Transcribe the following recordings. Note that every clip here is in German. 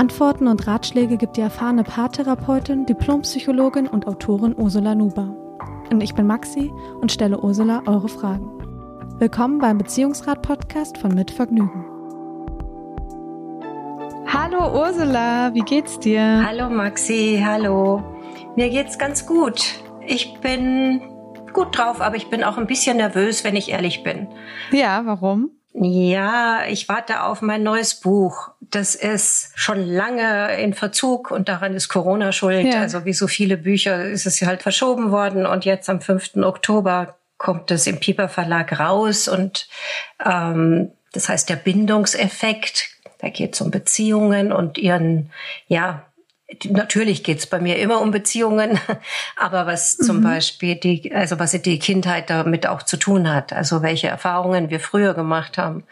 Antworten und Ratschläge gibt die erfahrene Paartherapeutin, Diplompsychologin und Autorin Ursula Nuber. Und ich bin Maxi und stelle Ursula eure Fragen. Willkommen beim Beziehungsrat-Podcast von Mit Vergnügen. Hallo Ursula, wie geht's dir? Hallo Maxi, hallo. Mir geht's ganz gut. Ich bin gut drauf, aber ich bin auch ein bisschen nervös, wenn ich ehrlich bin. Ja, warum? Ja, ich warte auf mein neues Buch. Das ist schon lange in Verzug und daran ist Corona schuld. Ja. Also wie so viele Bücher ist es halt verschoben worden und jetzt am 5. Oktober kommt es im Pieper Verlag raus und ähm, das heißt der Bindungseffekt. Da geht es um Beziehungen und ihren ja Natürlich geht's bei mir immer um Beziehungen, aber was zum mhm. Beispiel die, also was die Kindheit damit auch zu tun hat, also welche Erfahrungen wir früher gemacht haben,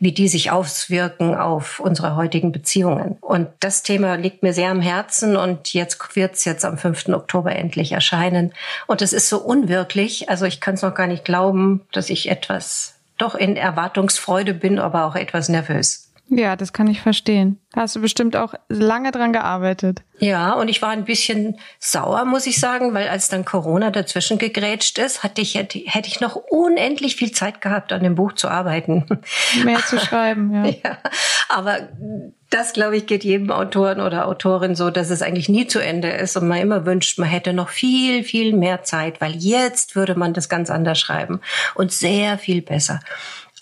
wie die sich auswirken auf unsere heutigen Beziehungen. Und das Thema liegt mir sehr am Herzen und jetzt wird's jetzt am 5. Oktober endlich erscheinen. Und es ist so unwirklich, also ich kann es noch gar nicht glauben, dass ich etwas doch in Erwartungsfreude bin, aber auch etwas nervös. Ja, das kann ich verstehen. Hast du bestimmt auch lange dran gearbeitet. Ja, und ich war ein bisschen sauer, muss ich sagen, weil als dann Corona dazwischen gegrätscht ist, hatte ich, hätte, hätte ich noch unendlich viel Zeit gehabt, an dem Buch zu arbeiten. Mehr zu schreiben, ja. ja. Aber das, glaube ich, geht jedem Autoren oder Autorin so, dass es eigentlich nie zu Ende ist und man immer wünscht, man hätte noch viel, viel mehr Zeit, weil jetzt würde man das ganz anders schreiben und sehr viel besser.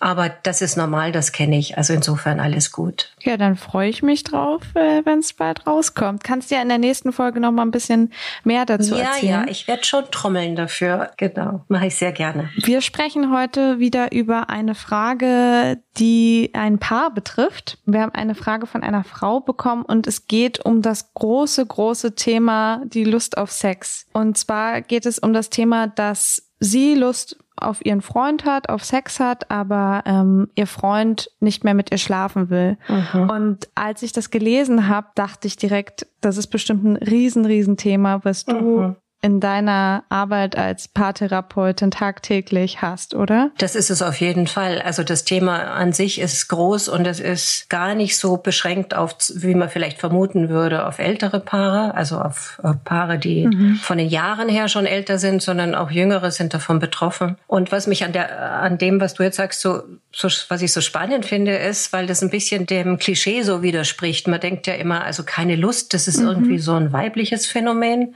Aber das ist normal, das kenne ich. Also insofern alles gut. Ja, dann freue ich mich drauf, äh, wenn es bald rauskommt. Kannst du ja in der nächsten Folge noch mal ein bisschen mehr dazu ja, erzählen? Ja, ja, ich werde schon trommeln dafür. Genau, mache ich sehr gerne. Wir sprechen heute wieder über eine Frage, die ein Paar betrifft. Wir haben eine Frage von einer Frau bekommen und es geht um das große, große Thema, die Lust auf Sex. Und zwar geht es um das Thema, dass sie Lust auf ihren Freund hat, auf Sex hat, aber ähm, ihr Freund nicht mehr mit ihr schlafen will. Mhm. Und als ich das gelesen habe, dachte ich direkt, das ist bestimmt ein riesen, riesen Thema, was du mhm in deiner Arbeit als Paartherapeutin tagtäglich hast, oder? Das ist es auf jeden Fall. Also das Thema an sich ist groß und es ist gar nicht so beschränkt auf, wie man vielleicht vermuten würde, auf ältere Paare, also auf Paare, die mhm. von den Jahren her schon älter sind, sondern auch Jüngere sind davon betroffen. Und was mich an der, an dem, was du jetzt sagst, so, so was ich so spannend finde, ist, weil das ein bisschen dem Klischee so widerspricht. Man denkt ja immer, also keine Lust, das ist mhm. irgendwie so ein weibliches Phänomen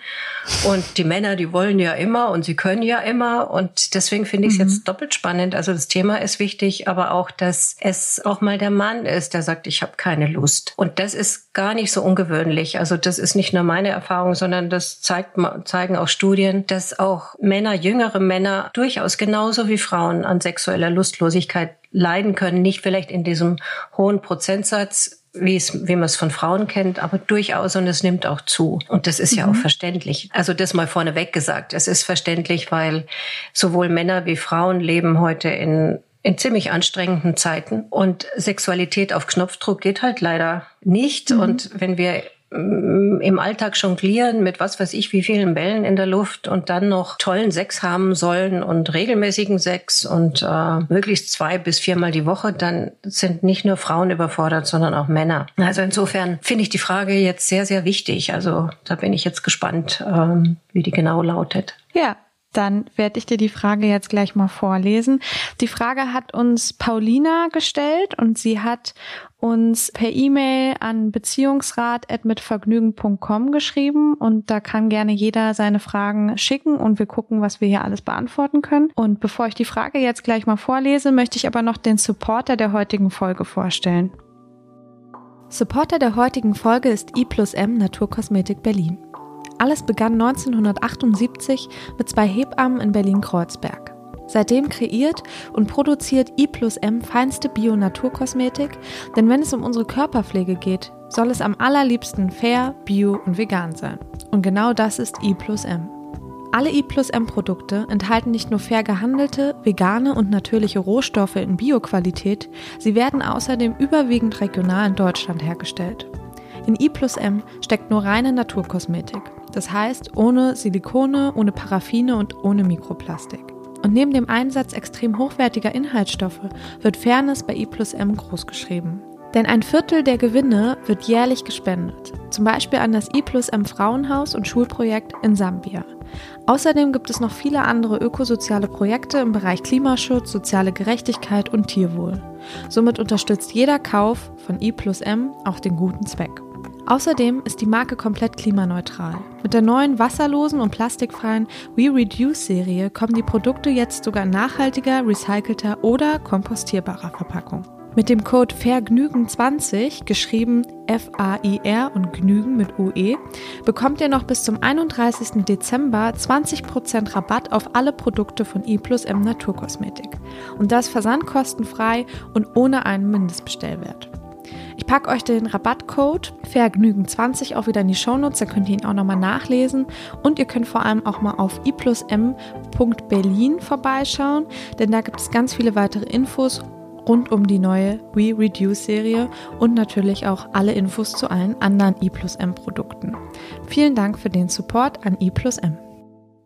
und die Männer, die wollen ja immer und sie können ja immer. Und deswegen finde ich es mhm. jetzt doppelt spannend. Also das Thema ist wichtig, aber auch, dass es auch mal der Mann ist, der sagt, ich habe keine Lust. Und das ist gar nicht so ungewöhnlich. Also das ist nicht nur meine Erfahrung, sondern das zeigt, zeigen auch Studien, dass auch Männer, jüngere Männer durchaus genauso wie Frauen an sexueller Lustlosigkeit leiden können. Nicht vielleicht in diesem hohen Prozentsatz, wie es, wie man es von Frauen kennt, aber durchaus und es nimmt auch zu. Und das ist mhm. ja auch mhm. verständlich. Also das mal vorneweg gesagt. Es ist verständlich, weil sowohl Männer wie Frauen leben heute in in ziemlich anstrengenden Zeiten und Sexualität auf Knopfdruck geht halt leider nicht. Mhm. Und wenn wir im Alltag jonglieren mit was weiß ich wie vielen Bällen in der Luft und dann noch tollen Sex haben sollen und regelmäßigen Sex und äh, möglichst zwei bis viermal die Woche, dann sind nicht nur Frauen überfordert, sondern auch Männer. Also insofern finde ich die Frage jetzt sehr, sehr wichtig. Also da bin ich jetzt gespannt, ähm, wie die genau lautet. Ja, dann werde ich dir die Frage jetzt gleich mal vorlesen. Die Frage hat uns Paulina gestellt und sie hat uns per E-Mail an beziehungsrat.mitvergnügen.com geschrieben und da kann gerne jeder seine Fragen schicken und wir gucken, was wir hier alles beantworten können. Und bevor ich die Frage jetzt gleich mal vorlese, möchte ich aber noch den Supporter der heutigen Folge vorstellen. Supporter der heutigen Folge ist I plus M Naturkosmetik Berlin. Alles begann 1978 mit zwei Hebammen in Berlin-Kreuzberg. Seitdem kreiert und produziert I plus M feinste Bio-Naturkosmetik, denn wenn es um unsere Körperpflege geht, soll es am allerliebsten fair, bio und vegan sein. Und genau das ist I plus M. Alle I plus M Produkte enthalten nicht nur fair gehandelte, vegane und natürliche Rohstoffe in Bioqualität, sie werden außerdem überwiegend regional in Deutschland hergestellt. In I plus M steckt nur reine Naturkosmetik, das heißt ohne Silikone, ohne Paraffine und ohne Mikroplastik. Und neben dem Einsatz extrem hochwertiger Inhaltsstoffe wird Fairness bei I plus M großgeschrieben. Denn ein Viertel der Gewinne wird jährlich gespendet, zum Beispiel an das I plus M Frauenhaus und Schulprojekt in Sambia. Außerdem gibt es noch viele andere ökosoziale Projekte im Bereich Klimaschutz, soziale Gerechtigkeit und Tierwohl. Somit unterstützt jeder Kauf von I plus M auch den guten Zweck. Außerdem ist die Marke komplett klimaneutral. Mit der neuen wasserlosen und plastikfreien We Reduce Serie kommen die Produkte jetzt sogar nachhaltiger, recycelter oder kompostierbarer Verpackung. Mit dem Code VERGNÜGEN20, geschrieben F-A-I-R und Gnügen mit UE, bekommt ihr noch bis zum 31. Dezember 20% Rabatt auf alle Produkte von I Naturkosmetik. Und das versandkostenfrei und ohne einen Mindestbestellwert. Ich packe euch den Rabattcode Vergnügen20 auch wieder in die Shownotes, da könnt ihr ihn auch nochmal nachlesen. Und ihr könnt vor allem auch mal auf iplusm.berlin vorbeischauen, denn da gibt es ganz viele weitere Infos rund um die neue We Reduce Serie und natürlich auch alle Infos zu allen anderen I plus M Produkten. Vielen Dank für den Support an I plus M.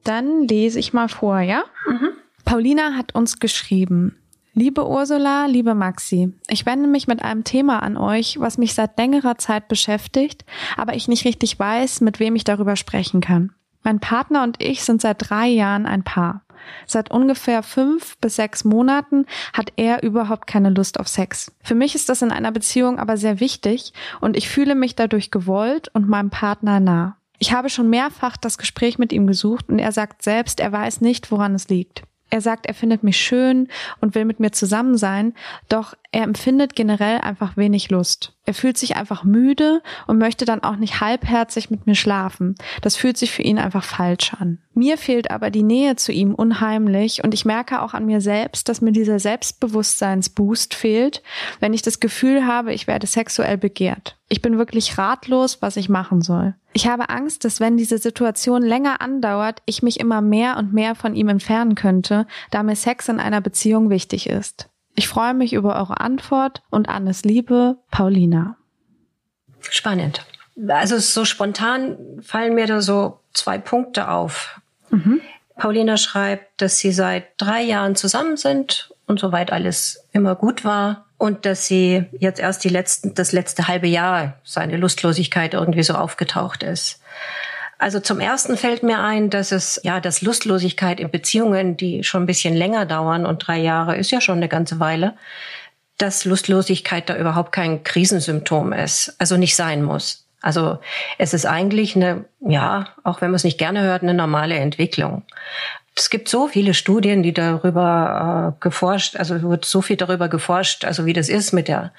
Dann lese ich mal vor, ja? Mhm. Paulina hat uns geschrieben. Liebe Ursula, liebe Maxi, ich wende mich mit einem Thema an euch, was mich seit längerer Zeit beschäftigt, aber ich nicht richtig weiß, mit wem ich darüber sprechen kann. Mein Partner und ich sind seit drei Jahren ein Paar. Seit ungefähr fünf bis sechs Monaten hat er überhaupt keine Lust auf Sex. Für mich ist das in einer Beziehung aber sehr wichtig und ich fühle mich dadurch gewollt und meinem Partner nah. Ich habe schon mehrfach das Gespräch mit ihm gesucht und er sagt selbst, er weiß nicht, woran es liegt. Er sagt, er findet mich schön und will mit mir zusammen sein, doch er empfindet generell einfach wenig Lust. Er fühlt sich einfach müde und möchte dann auch nicht halbherzig mit mir schlafen. Das fühlt sich für ihn einfach falsch an. Mir fehlt aber die Nähe zu ihm unheimlich und ich merke auch an mir selbst, dass mir dieser Selbstbewusstseinsboost fehlt, wenn ich das Gefühl habe, ich werde sexuell begehrt. Ich bin wirklich ratlos, was ich machen soll. Ich habe Angst, dass wenn diese Situation länger andauert, ich mich immer mehr und mehr von ihm entfernen könnte, da mir Sex in einer Beziehung wichtig ist. Ich freue mich über eure Antwort und alles Liebe, Paulina. Spannend. Also so spontan fallen mir da so zwei Punkte auf. Mhm. Paulina schreibt, dass sie seit drei Jahren zusammen sind und soweit alles immer gut war und dass sie jetzt erst die letzten, das letzte halbe Jahr seine Lustlosigkeit irgendwie so aufgetaucht ist. Also zum ersten fällt mir ein, dass es ja, dass Lustlosigkeit in Beziehungen, die schon ein bisschen länger dauern und drei Jahre ist ja schon eine ganze Weile, dass Lustlosigkeit da überhaupt kein Krisensymptom ist, also nicht sein muss. Also es ist eigentlich eine, ja, auch wenn man es nicht gerne hört, eine normale Entwicklung. Es gibt so viele Studien, die darüber äh, geforscht, also wird so viel darüber geforscht, also wie das ist mit der,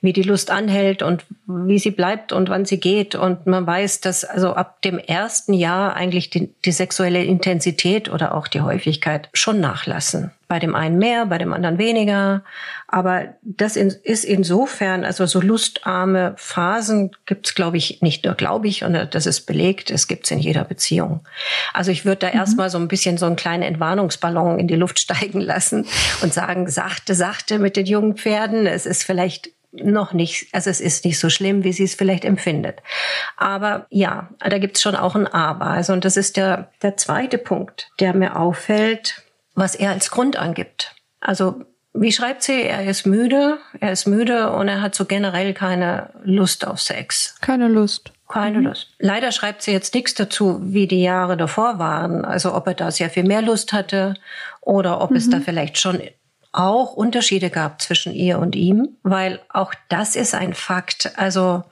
wie die Lust anhält und wie sie bleibt und wann sie geht. Und man weiß, dass also ab dem ersten Jahr eigentlich die, die sexuelle Intensität oder auch die Häufigkeit schon nachlassen. Bei dem einen mehr, bei dem anderen weniger. Aber das ist insofern, also so lustarme Phasen gibt es, glaube ich, nicht nur, glaube ich, und das ist belegt, es gibt es in jeder Beziehung. Also ich würde da mhm. erstmal so ein bisschen so einen kleinen Entwarnungsballon in die Luft steigen lassen und sagen, sachte, sachte mit den jungen Pferden. Es ist vielleicht noch nicht, also es ist nicht so schlimm, wie sie es vielleicht empfindet. Aber ja, da gibt es schon auch ein Aber. Also und das ist der, der zweite Punkt, der mir auffällt, was er als Grund angibt. Also wie schreibt sie? Er ist müde, er ist müde und er hat so generell keine Lust auf Sex. Keine Lust. Keine mhm. Lust. Leider schreibt sie jetzt nichts dazu, wie die Jahre davor waren. Also ob er da sehr viel mehr Lust hatte oder ob mhm. es da vielleicht schon auch Unterschiede gab zwischen ihr und ihm, weil auch das ist ein Fakt. Also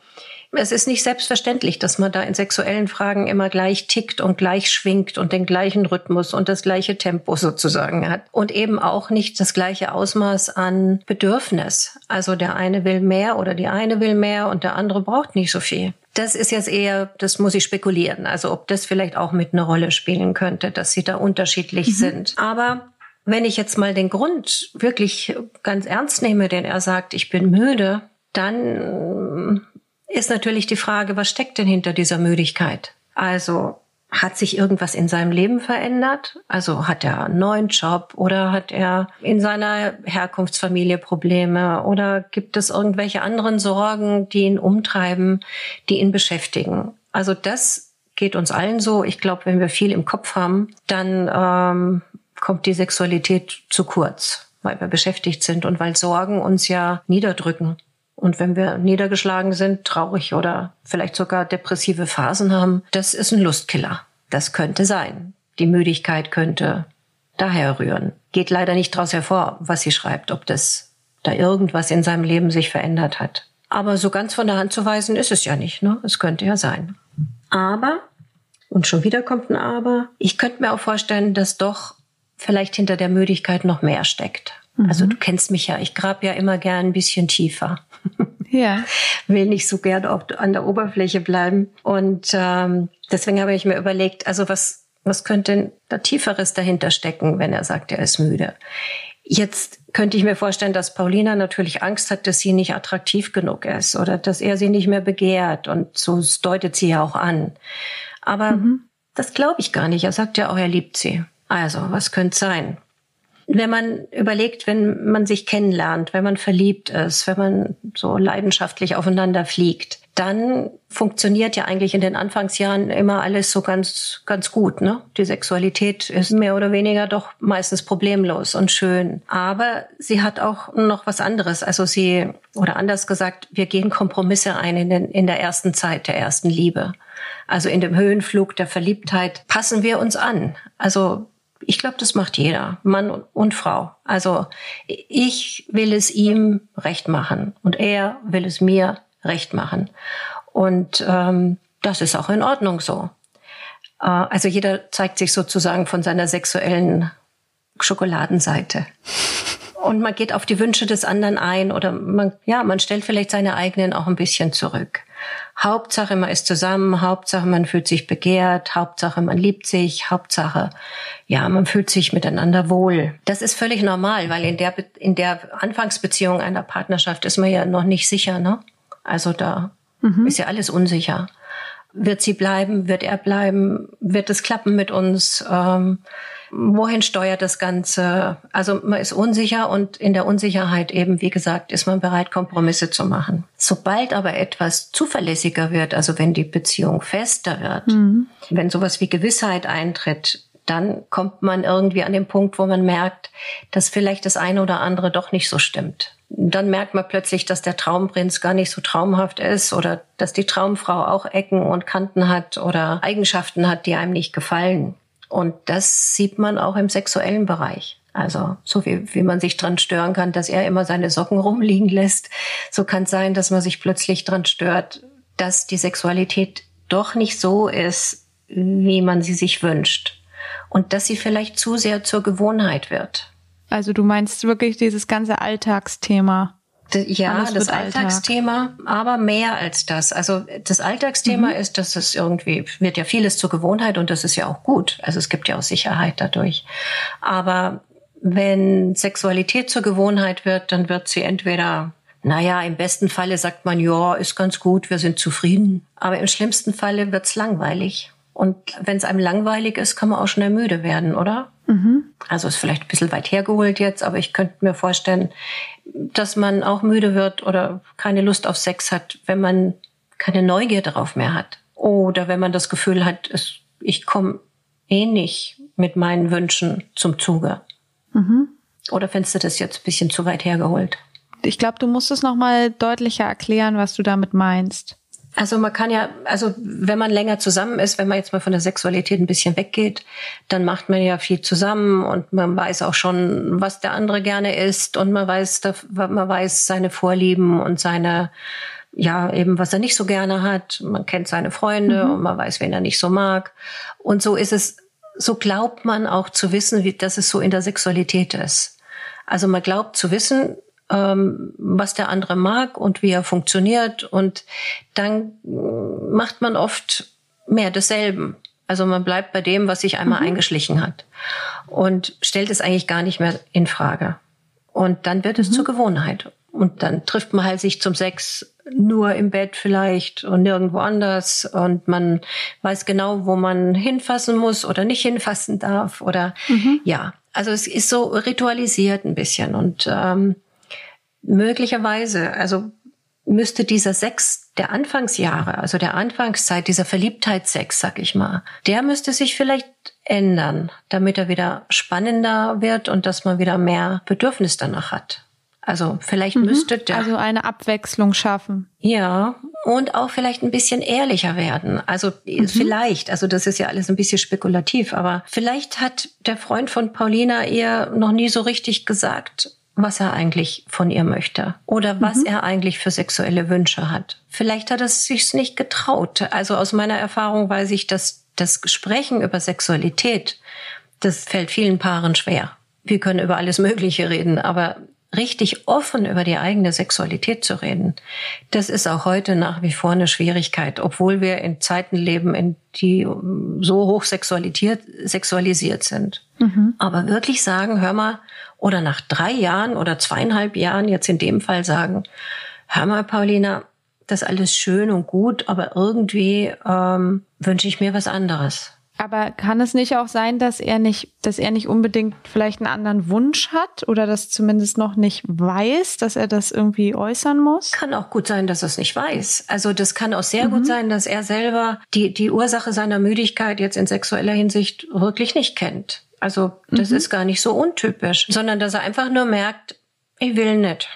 es ist nicht selbstverständlich, dass man da in sexuellen Fragen immer gleich tickt und gleich schwingt und den gleichen Rhythmus und das gleiche Tempo sozusagen hat. Und eben auch nicht das gleiche Ausmaß an Bedürfnis. Also der eine will mehr oder die eine will mehr und der andere braucht nicht so viel. Das ist jetzt eher, das muss ich spekulieren. Also ob das vielleicht auch mit einer Rolle spielen könnte, dass sie da unterschiedlich mhm. sind. Aber wenn ich jetzt mal den Grund wirklich ganz ernst nehme, den er sagt, ich bin müde, dann ist natürlich die Frage, was steckt denn hinter dieser Müdigkeit? Also hat sich irgendwas in seinem Leben verändert? Also hat er einen neuen Job oder hat er in seiner Herkunftsfamilie Probleme oder gibt es irgendwelche anderen Sorgen, die ihn umtreiben, die ihn beschäftigen? Also das geht uns allen so. Ich glaube, wenn wir viel im Kopf haben, dann ähm, kommt die Sexualität zu kurz, weil wir beschäftigt sind und weil Sorgen uns ja niederdrücken. Und wenn wir niedergeschlagen sind, traurig oder vielleicht sogar depressive Phasen haben, das ist ein Lustkiller. Das könnte sein. Die Müdigkeit könnte daher rühren. Geht leider nicht daraus hervor, was sie schreibt, ob das da irgendwas in seinem Leben sich verändert hat. Aber so ganz von der Hand zu weisen ist es ja nicht. Ne? Es könnte ja sein. Aber, und schon wieder kommt ein Aber, ich könnte mir auch vorstellen, dass doch vielleicht hinter der Müdigkeit noch mehr steckt. Mhm. Also du kennst mich ja, ich grab ja immer gern ein bisschen tiefer. Ja. Will nicht so gern auf, an der Oberfläche bleiben. Und ähm, deswegen habe ich mir überlegt, also was, was könnte denn da Tieferes dahinter stecken, wenn er sagt, er ist müde? Jetzt könnte ich mir vorstellen, dass Paulina natürlich Angst hat, dass sie nicht attraktiv genug ist oder dass er sie nicht mehr begehrt. Und so deutet sie ja auch an. Aber mhm. das glaube ich gar nicht. Er sagt ja auch, er liebt sie. Also, was könnte sein? Wenn man überlegt, wenn man sich kennenlernt, wenn man verliebt ist, wenn man so leidenschaftlich aufeinander fliegt, dann funktioniert ja eigentlich in den Anfangsjahren immer alles so ganz, ganz gut. Ne? Die Sexualität ist mehr oder weniger doch meistens problemlos und schön. Aber sie hat auch noch was anderes. Also sie, oder anders gesagt, wir gehen Kompromisse ein in, den, in der ersten Zeit der ersten Liebe. Also in dem Höhenflug der Verliebtheit passen wir uns an. Also ich glaube, das macht jeder, Mann und Frau. Also ich will es ihm recht machen und er will es mir recht machen. Und ähm, das ist auch in Ordnung so. Äh, also jeder zeigt sich sozusagen von seiner sexuellen Schokoladenseite. Und man geht auf die Wünsche des anderen ein oder man, ja, man stellt vielleicht seine eigenen auch ein bisschen zurück. Hauptsache man ist zusammen, Hauptsache man fühlt sich begehrt, Hauptsache man liebt sich, Hauptsache ja, man fühlt sich miteinander wohl. Das ist völlig normal, weil in der in der Anfangsbeziehung einer Partnerschaft ist man ja noch nicht sicher, ne? Also da mhm. ist ja alles unsicher. Wird sie bleiben? Wird er bleiben? Wird es klappen mit uns? Ähm, wohin steuert das Ganze? Also man ist unsicher und in der Unsicherheit eben, wie gesagt, ist man bereit, Kompromisse zu machen. Sobald aber etwas zuverlässiger wird, also wenn die Beziehung fester wird, mhm. wenn sowas wie Gewissheit eintritt, dann kommt man irgendwie an den Punkt, wo man merkt, dass vielleicht das eine oder andere doch nicht so stimmt. Dann merkt man plötzlich, dass der Traumprinz gar nicht so traumhaft ist oder dass die Traumfrau auch Ecken und Kanten hat oder Eigenschaften hat, die einem nicht gefallen. Und das sieht man auch im sexuellen Bereich. Also so wie, wie man sich dran stören kann, dass er immer seine Socken rumliegen lässt, so kann es sein, dass man sich plötzlich dran stört, dass die Sexualität doch nicht so ist, wie man sie sich wünscht. Und dass sie vielleicht zu sehr zur Gewohnheit wird. Also du meinst wirklich dieses ganze Alltagsthema. Ja, Alles das Alltagsthema, Alltag. aber mehr als das. Also das Alltagsthema mhm. ist, dass es irgendwie wird ja vieles zur Gewohnheit und das ist ja auch gut. Also es gibt ja auch Sicherheit dadurch. Aber wenn Sexualität zur Gewohnheit wird, dann wird sie entweder naja, im besten Falle sagt man, ja, ist ganz gut, wir sind zufrieden. Aber im schlimmsten Falle wird's langweilig. Und wenn es einem langweilig ist, kann man auch schnell müde werden, oder? Mhm. Also ist vielleicht ein bisschen weit hergeholt jetzt, aber ich könnte mir vorstellen, dass man auch müde wird oder keine Lust auf Sex hat, wenn man keine Neugier darauf mehr hat. Oder wenn man das Gefühl hat, es, ich komme eh nicht mit meinen Wünschen zum Zuge. Mhm. Oder findest du das jetzt ein bisschen zu weit hergeholt? Ich glaube, du musst es nochmal deutlicher erklären, was du damit meinst. Also man kann ja, also wenn man länger zusammen ist, wenn man jetzt mal von der Sexualität ein bisschen weggeht, dann macht man ja viel zusammen und man weiß auch schon, was der andere gerne isst und man weiß, man weiß seine Vorlieben und seine, ja, eben was er nicht so gerne hat. Man kennt seine Freunde mhm. und man weiß, wen er nicht so mag. Und so ist es, so glaubt man auch zu wissen, wie, dass es so in der Sexualität ist. Also man glaubt zu wissen, was der andere mag und wie er funktioniert. Und dann macht man oft mehr desselben. Also man bleibt bei dem, was sich einmal mhm. eingeschlichen hat und stellt es eigentlich gar nicht mehr in Frage. Und dann wird es mhm. zur Gewohnheit. Und dann trifft man halt sich zum Sex nur im Bett vielleicht und nirgendwo anders. Und man weiß genau, wo man hinfassen muss oder nicht hinfassen darf. Oder mhm. ja, also es ist so ritualisiert ein bisschen. Und ähm, möglicherweise, also müsste dieser Sex der Anfangsjahre, also der Anfangszeit, dieser Verliebtheitssex, sag ich mal, der müsste sich vielleicht ändern, damit er wieder spannender wird und dass man wieder mehr Bedürfnis danach hat. Also vielleicht mhm. müsste der. Also eine Abwechslung schaffen. Ja, und auch vielleicht ein bisschen ehrlicher werden. Also mhm. vielleicht, also das ist ja alles ein bisschen spekulativ, aber vielleicht hat der Freund von Paulina ihr noch nie so richtig gesagt, was er eigentlich von ihr möchte oder was mhm. er eigentlich für sexuelle Wünsche hat. Vielleicht hat er es sich nicht getraut. Also aus meiner Erfahrung weiß ich, dass das Sprechen über Sexualität, das fällt vielen Paaren schwer. Wir können über alles Mögliche reden, aber richtig offen über die eigene Sexualität zu reden, das ist auch heute nach wie vor eine Schwierigkeit, obwohl wir in Zeiten leben, in die so hoch sexualisiert, sexualisiert sind. Mhm. Aber wirklich sagen, hör mal, oder nach drei Jahren oder zweieinhalb Jahren jetzt in dem Fall sagen, hör mal, Paulina, das ist alles schön und gut, aber irgendwie ähm, wünsche ich mir was anderes. Aber kann es nicht auch sein, dass er nicht, dass er nicht unbedingt vielleicht einen anderen Wunsch hat oder das zumindest noch nicht weiß, dass er das irgendwie äußern muss? Kann auch gut sein, dass er es nicht weiß. Also das kann auch sehr mhm. gut sein, dass er selber die, die Ursache seiner Müdigkeit jetzt in sexueller Hinsicht wirklich nicht kennt. Also das mhm. ist gar nicht so untypisch, sondern dass er einfach nur merkt, ich will nicht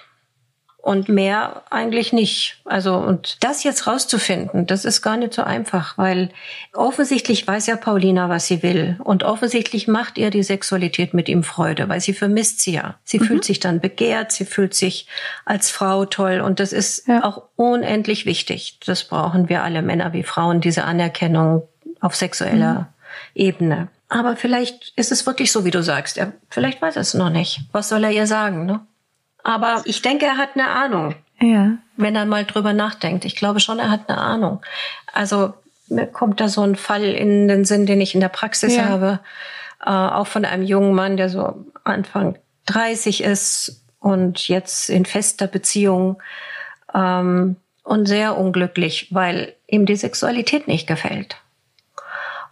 und mehr eigentlich nicht. Also und das jetzt rauszufinden, das ist gar nicht so einfach, weil offensichtlich weiß ja Paulina, was sie will und offensichtlich macht ihr die Sexualität mit ihm Freude, weil sie vermisst sie ja. Sie mhm. fühlt sich dann begehrt, sie fühlt sich als Frau toll und das ist ja. auch unendlich wichtig. Das brauchen wir alle Männer wie Frauen diese Anerkennung auf sexueller mhm. Ebene. Aber vielleicht ist es wirklich so, wie du sagst. Er, vielleicht weiß er es noch nicht. Was soll er ihr sagen, ne? Aber ich denke, er hat eine Ahnung. Ja. Wenn er mal drüber nachdenkt. Ich glaube schon, er hat eine Ahnung. Also mir kommt da so ein Fall in den Sinn, den ich in der Praxis ja. habe. Äh, auch von einem jungen Mann, der so Anfang 30 ist und jetzt in fester Beziehung ähm, und sehr unglücklich, weil ihm die Sexualität nicht gefällt.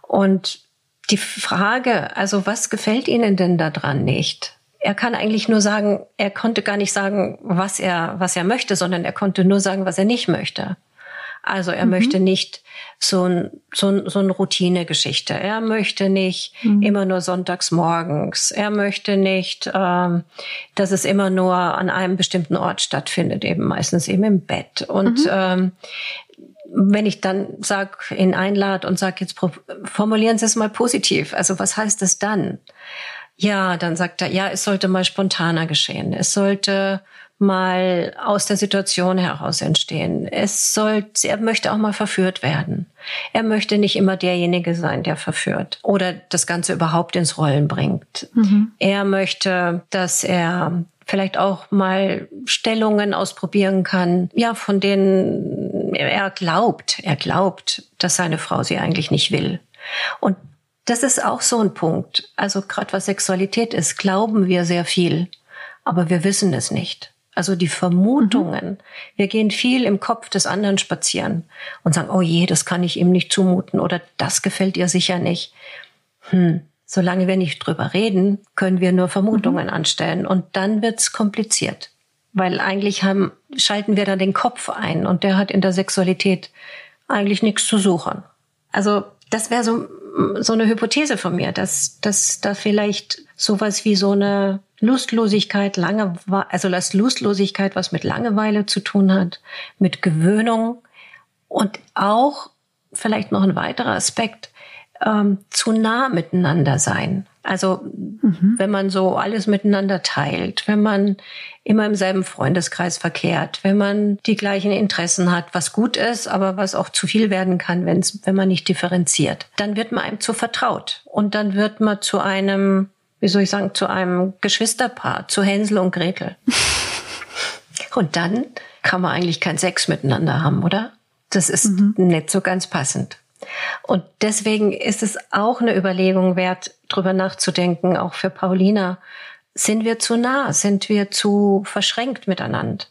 Und die Frage, also was gefällt Ihnen denn daran nicht? er kann eigentlich nur sagen, er konnte gar nicht sagen, was er, was er möchte, sondern er konnte nur sagen, was er nicht möchte. Also er mhm. möchte nicht so ein, so ein, so eine Routinegeschichte. Er möchte nicht mhm. immer nur sonntags morgens. Er möchte nicht, ähm, dass es immer nur an einem bestimmten Ort stattfindet, eben meistens eben im Bett. Und mhm. ähm, wenn ich dann sag, ihn einlad und sag jetzt formulieren Sie es mal positiv. Also was heißt das dann? Ja, dann sagt er, ja, es sollte mal spontaner geschehen. Es sollte mal aus der Situation heraus entstehen. Es soll, er möchte auch mal verführt werden. Er möchte nicht immer derjenige sein, der verführt oder das Ganze überhaupt ins Rollen bringt. Mhm. Er möchte, dass er vielleicht auch mal Stellungen ausprobieren kann, ja, von denen er glaubt, er glaubt, dass seine Frau sie eigentlich nicht will. Und das ist auch so ein Punkt. Also gerade was Sexualität ist, glauben wir sehr viel, aber wir wissen es nicht. Also die Vermutungen. Mhm. Wir gehen viel im Kopf des anderen spazieren und sagen, oh je, das kann ich ihm nicht zumuten oder das gefällt ihr sicher nicht. Hm. Solange wir nicht drüber reden, können wir nur Vermutungen mhm. anstellen und dann wird's kompliziert. Weil eigentlich haben, schalten wir da den Kopf ein und der hat in der Sexualität eigentlich nichts zu suchen. Also das wäre so so eine Hypothese von mir, dass, dass da vielleicht sowas wie so eine Lustlosigkeit, lange, also das Lustlosigkeit, was mit Langeweile zu tun hat, mit Gewöhnung und auch vielleicht noch ein weiterer Aspekt, ähm, zu nah miteinander sein. Also mhm. wenn man so alles miteinander teilt, wenn man immer im selben Freundeskreis verkehrt, wenn man die gleichen Interessen hat, was gut ist, aber was auch zu viel werden kann, wenn's, wenn man nicht differenziert, dann wird man einem zu vertraut und dann wird man zu einem, wie soll ich sagen, zu einem Geschwisterpaar, zu Hänsel und Gretel. und dann kann man eigentlich keinen Sex miteinander haben, oder? Das ist mhm. nicht so ganz passend. Und deswegen ist es auch eine Überlegung wert, drüber nachzudenken, auch für Paulina. Sind wir zu nah? Sind wir zu verschränkt miteinander?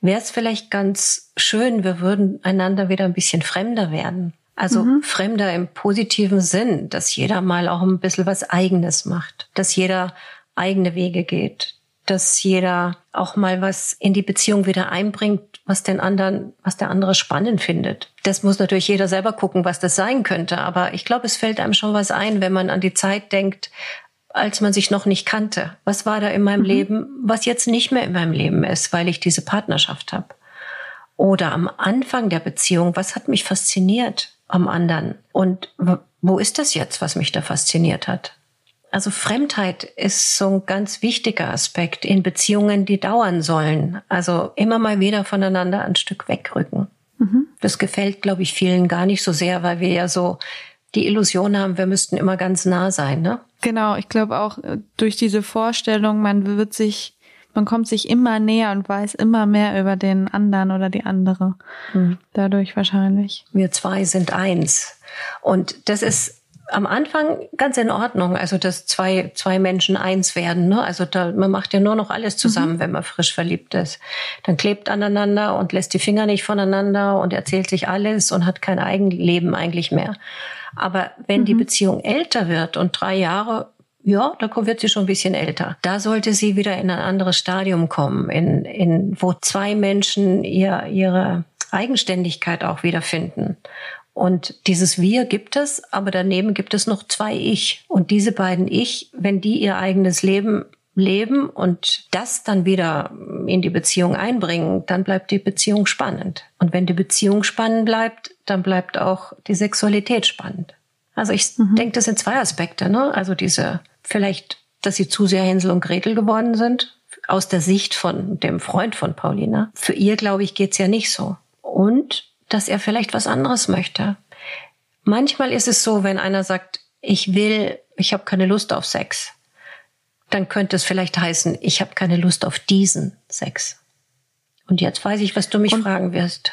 Wäre es vielleicht ganz schön, wir würden einander wieder ein bisschen fremder werden? Also mhm. fremder im positiven Sinn, dass jeder mal auch ein bisschen was eigenes macht, dass jeder eigene Wege geht, dass jeder auch mal was in die Beziehung wieder einbringt, was den anderen, was der andere spannend findet. Das muss natürlich jeder selber gucken, was das sein könnte. Aber ich glaube, es fällt einem schon was ein, wenn man an die Zeit denkt, als man sich noch nicht kannte. Was war da in meinem mhm. Leben, was jetzt nicht mehr in meinem Leben ist, weil ich diese Partnerschaft habe? Oder am Anfang der Beziehung, was hat mich fasziniert am anderen? Und wo ist das jetzt, was mich da fasziniert hat? Also Fremdheit ist so ein ganz wichtiger Aspekt in Beziehungen, die dauern sollen. Also immer mal wieder voneinander ein Stück wegrücken. Mhm. Das gefällt, glaube ich, vielen gar nicht so sehr, weil wir ja so die Illusion haben, wir müssten immer ganz nah sein, ne? Genau, ich glaube auch äh, durch diese Vorstellung, man wird sich, man kommt sich immer näher und weiß immer mehr über den anderen oder die andere. Mhm. Dadurch wahrscheinlich. Wir zwei sind eins. Und das ist am Anfang ganz in Ordnung, also dass zwei, zwei Menschen eins werden. Ne? Also da, man macht ja nur noch alles zusammen, mhm. wenn man frisch verliebt ist. Dann klebt aneinander und lässt die Finger nicht voneinander und erzählt sich alles und hat kein Eigenleben eigentlich mehr. Aber wenn mhm. die Beziehung älter wird und drei Jahre ja, da wird sie schon ein bisschen älter. Da sollte sie wieder in ein anderes Stadium kommen, in, in, wo zwei Menschen ihr, ihre Eigenständigkeit auch wiederfinden. Und dieses Wir gibt es, aber daneben gibt es noch zwei Ich. Und diese beiden Ich, wenn die ihr eigenes Leben leben und das dann wieder in die Beziehung einbringen, dann bleibt die Beziehung spannend. Und wenn die Beziehung spannend bleibt, dann bleibt auch die Sexualität spannend. Also ich mhm. denke, das sind zwei Aspekte. Ne? Also diese vielleicht, dass sie zu sehr Hänsel und Gretel geworden sind, aus der Sicht von dem Freund von Paulina. Für ihr, glaube ich, geht's ja nicht so. Und dass er vielleicht was anderes möchte. Manchmal ist es so, wenn einer sagt, ich will, ich habe keine Lust auf Sex, dann könnte es vielleicht heißen, ich habe keine Lust auf diesen Sex. Und jetzt weiß ich, was du mich Und fragen wirst.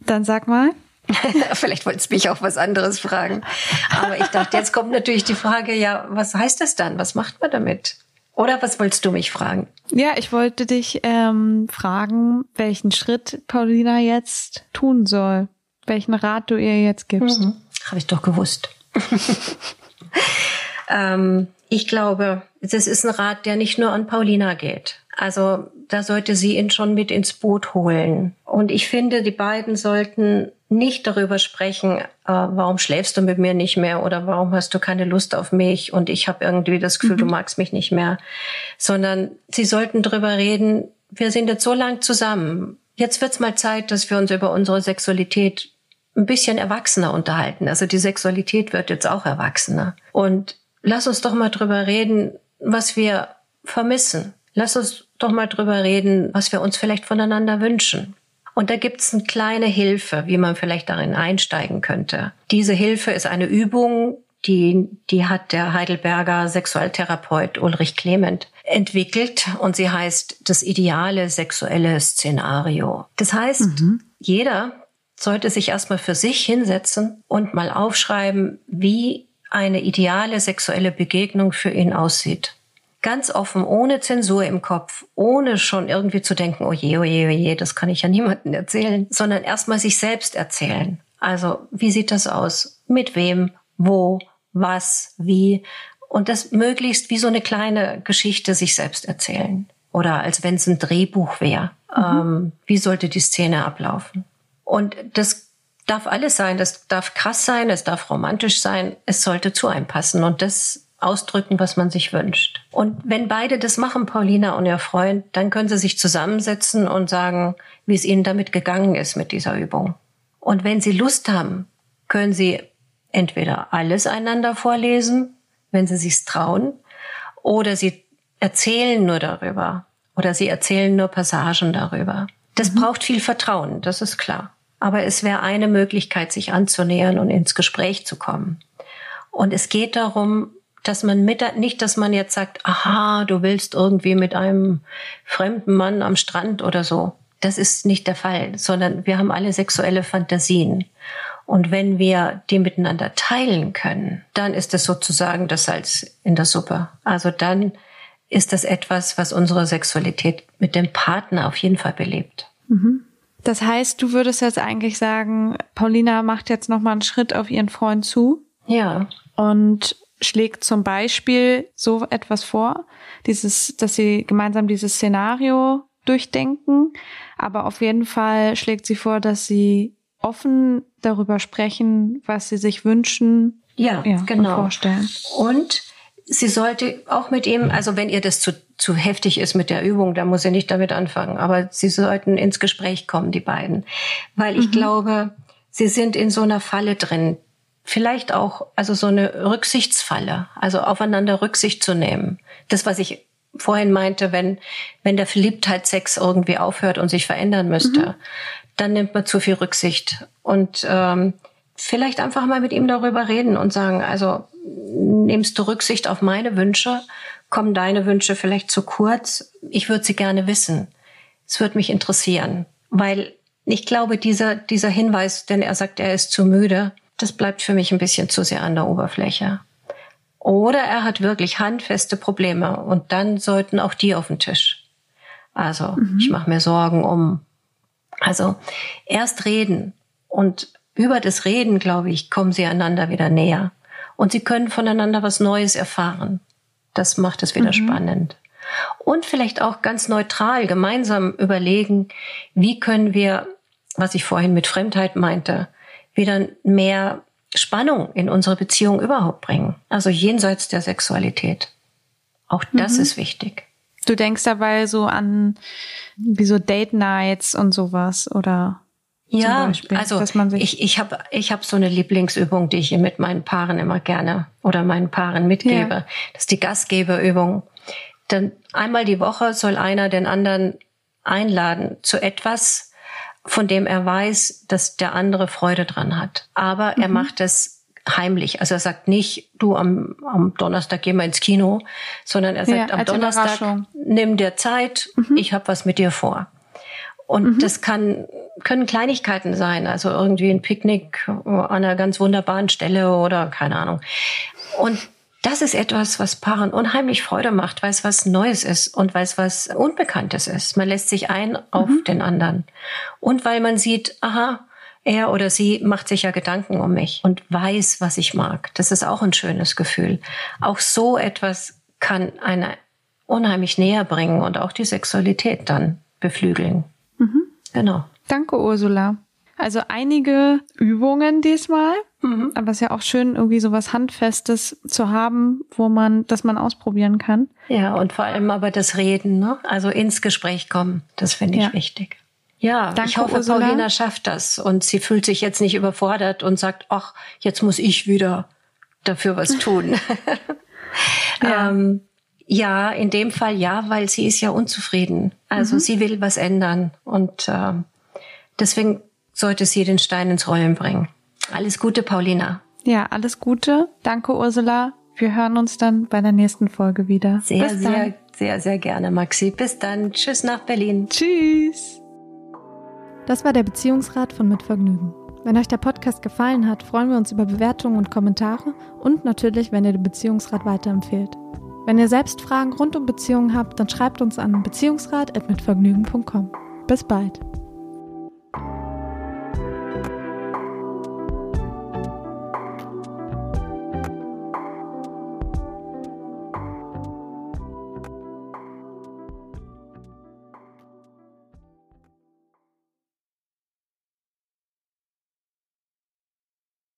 Dann sag mal. Vielleicht wolltest du mich auch was anderes fragen. Aber ich dachte, jetzt kommt natürlich die Frage, ja, was heißt das dann? Was macht man damit? Oder was wolltest du mich fragen? Ja, ich wollte dich ähm, fragen, welchen Schritt Paulina jetzt tun soll. Welchen Rat du ihr jetzt gibst. Mhm. Habe ich doch gewusst. ähm, ich glaube, das ist ein Rat, der nicht nur an Paulina geht. Also da sollte sie ihn schon mit ins Boot holen. Und ich finde, die beiden sollten nicht darüber sprechen, äh, warum schläfst du mit mir nicht mehr oder warum hast du keine Lust auf mich und ich habe irgendwie das Gefühl, mhm. du magst mich nicht mehr, sondern sie sollten darüber reden, wir sind jetzt so lang zusammen. Jetzt wird's mal Zeit, dass wir uns über unsere Sexualität ein bisschen erwachsener unterhalten. Also die Sexualität wird jetzt auch erwachsener. Und lass uns doch mal drüber reden, was wir vermissen. Lass uns doch mal drüber reden, was wir uns vielleicht voneinander wünschen. Und da gibt's eine kleine Hilfe, wie man vielleicht darin einsteigen könnte. Diese Hilfe ist eine Übung, die, die hat der Heidelberger Sexualtherapeut Ulrich Clement entwickelt und sie heißt das ideale sexuelle Szenario. Das heißt, mhm. jeder sollte sich erstmal für sich hinsetzen und mal aufschreiben, wie eine ideale sexuelle Begegnung für ihn aussieht ganz offen, ohne Zensur im Kopf, ohne schon irgendwie zu denken, oh je, oh je, oh je, das kann ich ja niemandem erzählen, sondern erstmal sich selbst erzählen. Also, wie sieht das aus? Mit wem? Wo? Was? Wie? Und das möglichst wie so eine kleine Geschichte sich selbst erzählen. Oder als wenn es ein Drehbuch wäre. Mhm. Ähm, wie sollte die Szene ablaufen? Und das darf alles sein. Das darf krass sein, es darf romantisch sein. Es sollte zu einem passen. Und das ausdrücken, was man sich wünscht. Und wenn beide das machen, Paulina und ihr Freund, dann können sie sich zusammensetzen und sagen, wie es ihnen damit gegangen ist mit dieser Übung. Und wenn sie Lust haben, können sie entweder alles einander vorlesen, wenn sie sich's trauen, oder sie erzählen nur darüber, oder sie erzählen nur Passagen darüber. Das mhm. braucht viel Vertrauen, das ist klar. Aber es wäre eine Möglichkeit, sich anzunähern und ins Gespräch zu kommen. Und es geht darum, dass man mit, nicht, dass man jetzt sagt, aha, du willst irgendwie mit einem fremden Mann am Strand oder so. Das ist nicht der Fall, sondern wir haben alle sexuelle Fantasien. Und wenn wir die miteinander teilen können, dann ist es sozusagen das Salz in der Suppe. Also dann ist das etwas, was unsere Sexualität mit dem Partner auf jeden Fall belebt. Mhm. Das heißt, du würdest jetzt eigentlich sagen, Paulina macht jetzt noch mal einen Schritt auf ihren Freund zu. Ja. Und schlägt zum Beispiel so etwas vor, dieses, dass sie gemeinsam dieses Szenario durchdenken, aber auf jeden Fall schlägt sie vor, dass sie offen darüber sprechen, was sie sich wünschen. Ja, ja genau. Und vorstellen. Und sie sollte auch mit ihm, also wenn ihr das zu, zu heftig ist mit der Übung, dann muss sie nicht damit anfangen. Aber sie sollten ins Gespräch kommen, die beiden. Weil ich mhm. glaube, sie sind in so einer Falle drin. Vielleicht auch, also so eine Rücksichtsfalle, also aufeinander Rücksicht zu nehmen. Das, was ich vorhin meinte, wenn, wenn der Verliebtheitssex irgendwie aufhört und sich verändern müsste, mhm. dann nimmt man zu viel Rücksicht. Und ähm, vielleicht einfach mal mit ihm darüber reden und sagen, also nimmst du Rücksicht auf meine Wünsche? Kommen deine Wünsche vielleicht zu kurz? Ich würde sie gerne wissen. Es würde mich interessieren, weil ich glaube, dieser, dieser Hinweis, denn er sagt, er ist zu müde, das bleibt für mich ein bisschen zu sehr an der Oberfläche. Oder er hat wirklich handfeste Probleme und dann sollten auch die auf den Tisch. Also mhm. ich mache mir Sorgen um. Also erst reden und über das Reden, glaube ich, kommen sie einander wieder näher. Und sie können voneinander was Neues erfahren. Das macht es wieder mhm. spannend. Und vielleicht auch ganz neutral gemeinsam überlegen, wie können wir, was ich vorhin mit Fremdheit meinte, wieder mehr Spannung in unsere Beziehung überhaupt bringen. Also jenseits der Sexualität. Auch das mhm. ist wichtig. Du denkst dabei so an wie so Date Nights und sowas oder ja, Beispiel, also ich, ich habe ich hab so eine Lieblingsübung, die ich mit meinen Paaren immer gerne oder meinen Paaren mitgebe. Ja. Das ist die Gastgeberübung. Denn einmal die Woche soll einer den anderen einladen zu etwas, von dem er weiß, dass der andere Freude dran hat. Aber mhm. er macht es heimlich. Also er sagt nicht, du am, am Donnerstag gehen wir ins Kino, sondern er sagt, ja, am Donnerstag nimm dir Zeit, mhm. ich habe was mit dir vor. Und mhm. das kann, können Kleinigkeiten sein, also irgendwie ein Picknick an einer ganz wunderbaren Stelle oder keine Ahnung. Und das ist etwas, was Paaren unheimlich Freude macht, weil es was Neues ist und weil es was Unbekanntes ist. Man lässt sich ein auf mhm. den anderen. Und weil man sieht, aha, er oder sie macht sich ja Gedanken um mich und weiß, was ich mag. Das ist auch ein schönes Gefühl. Auch so etwas kann eine unheimlich näher bringen und auch die Sexualität dann beflügeln. Mhm. Genau. Danke, Ursula. Also einige Übungen diesmal, mhm. aber es ist ja auch schön, irgendwie so was Handfestes zu haben, wo man, das man ausprobieren kann. Ja, und vor allem aber das Reden, ne? Also ins Gespräch kommen, das finde ich ja. wichtig. Ja, Danke, ich hoffe, Ursula. Paulina schafft das und sie fühlt sich jetzt nicht überfordert und sagt, ach, jetzt muss ich wieder dafür was tun. ja. ähm, ja, in dem Fall ja, weil sie ist ja unzufrieden. Also mhm. sie will was ändern und äh, deswegen sollte sie den Stein ins Rollen bringen. Alles Gute, Paulina. Ja, alles Gute. Danke, Ursula. Wir hören uns dann bei der nächsten Folge wieder. Sehr, Bis sehr, dann. sehr, sehr gerne, Maxi. Bis dann. Tschüss nach Berlin. Tschüss. Das war der Beziehungsrat von Mitvergnügen. Wenn euch der Podcast gefallen hat, freuen wir uns über Bewertungen und Kommentare und natürlich, wenn ihr den Beziehungsrat weiterempfehlt. Wenn ihr selbst Fragen rund um Beziehungen habt, dann schreibt uns an beziehungsrat.mitvergnügen.com. Bis bald.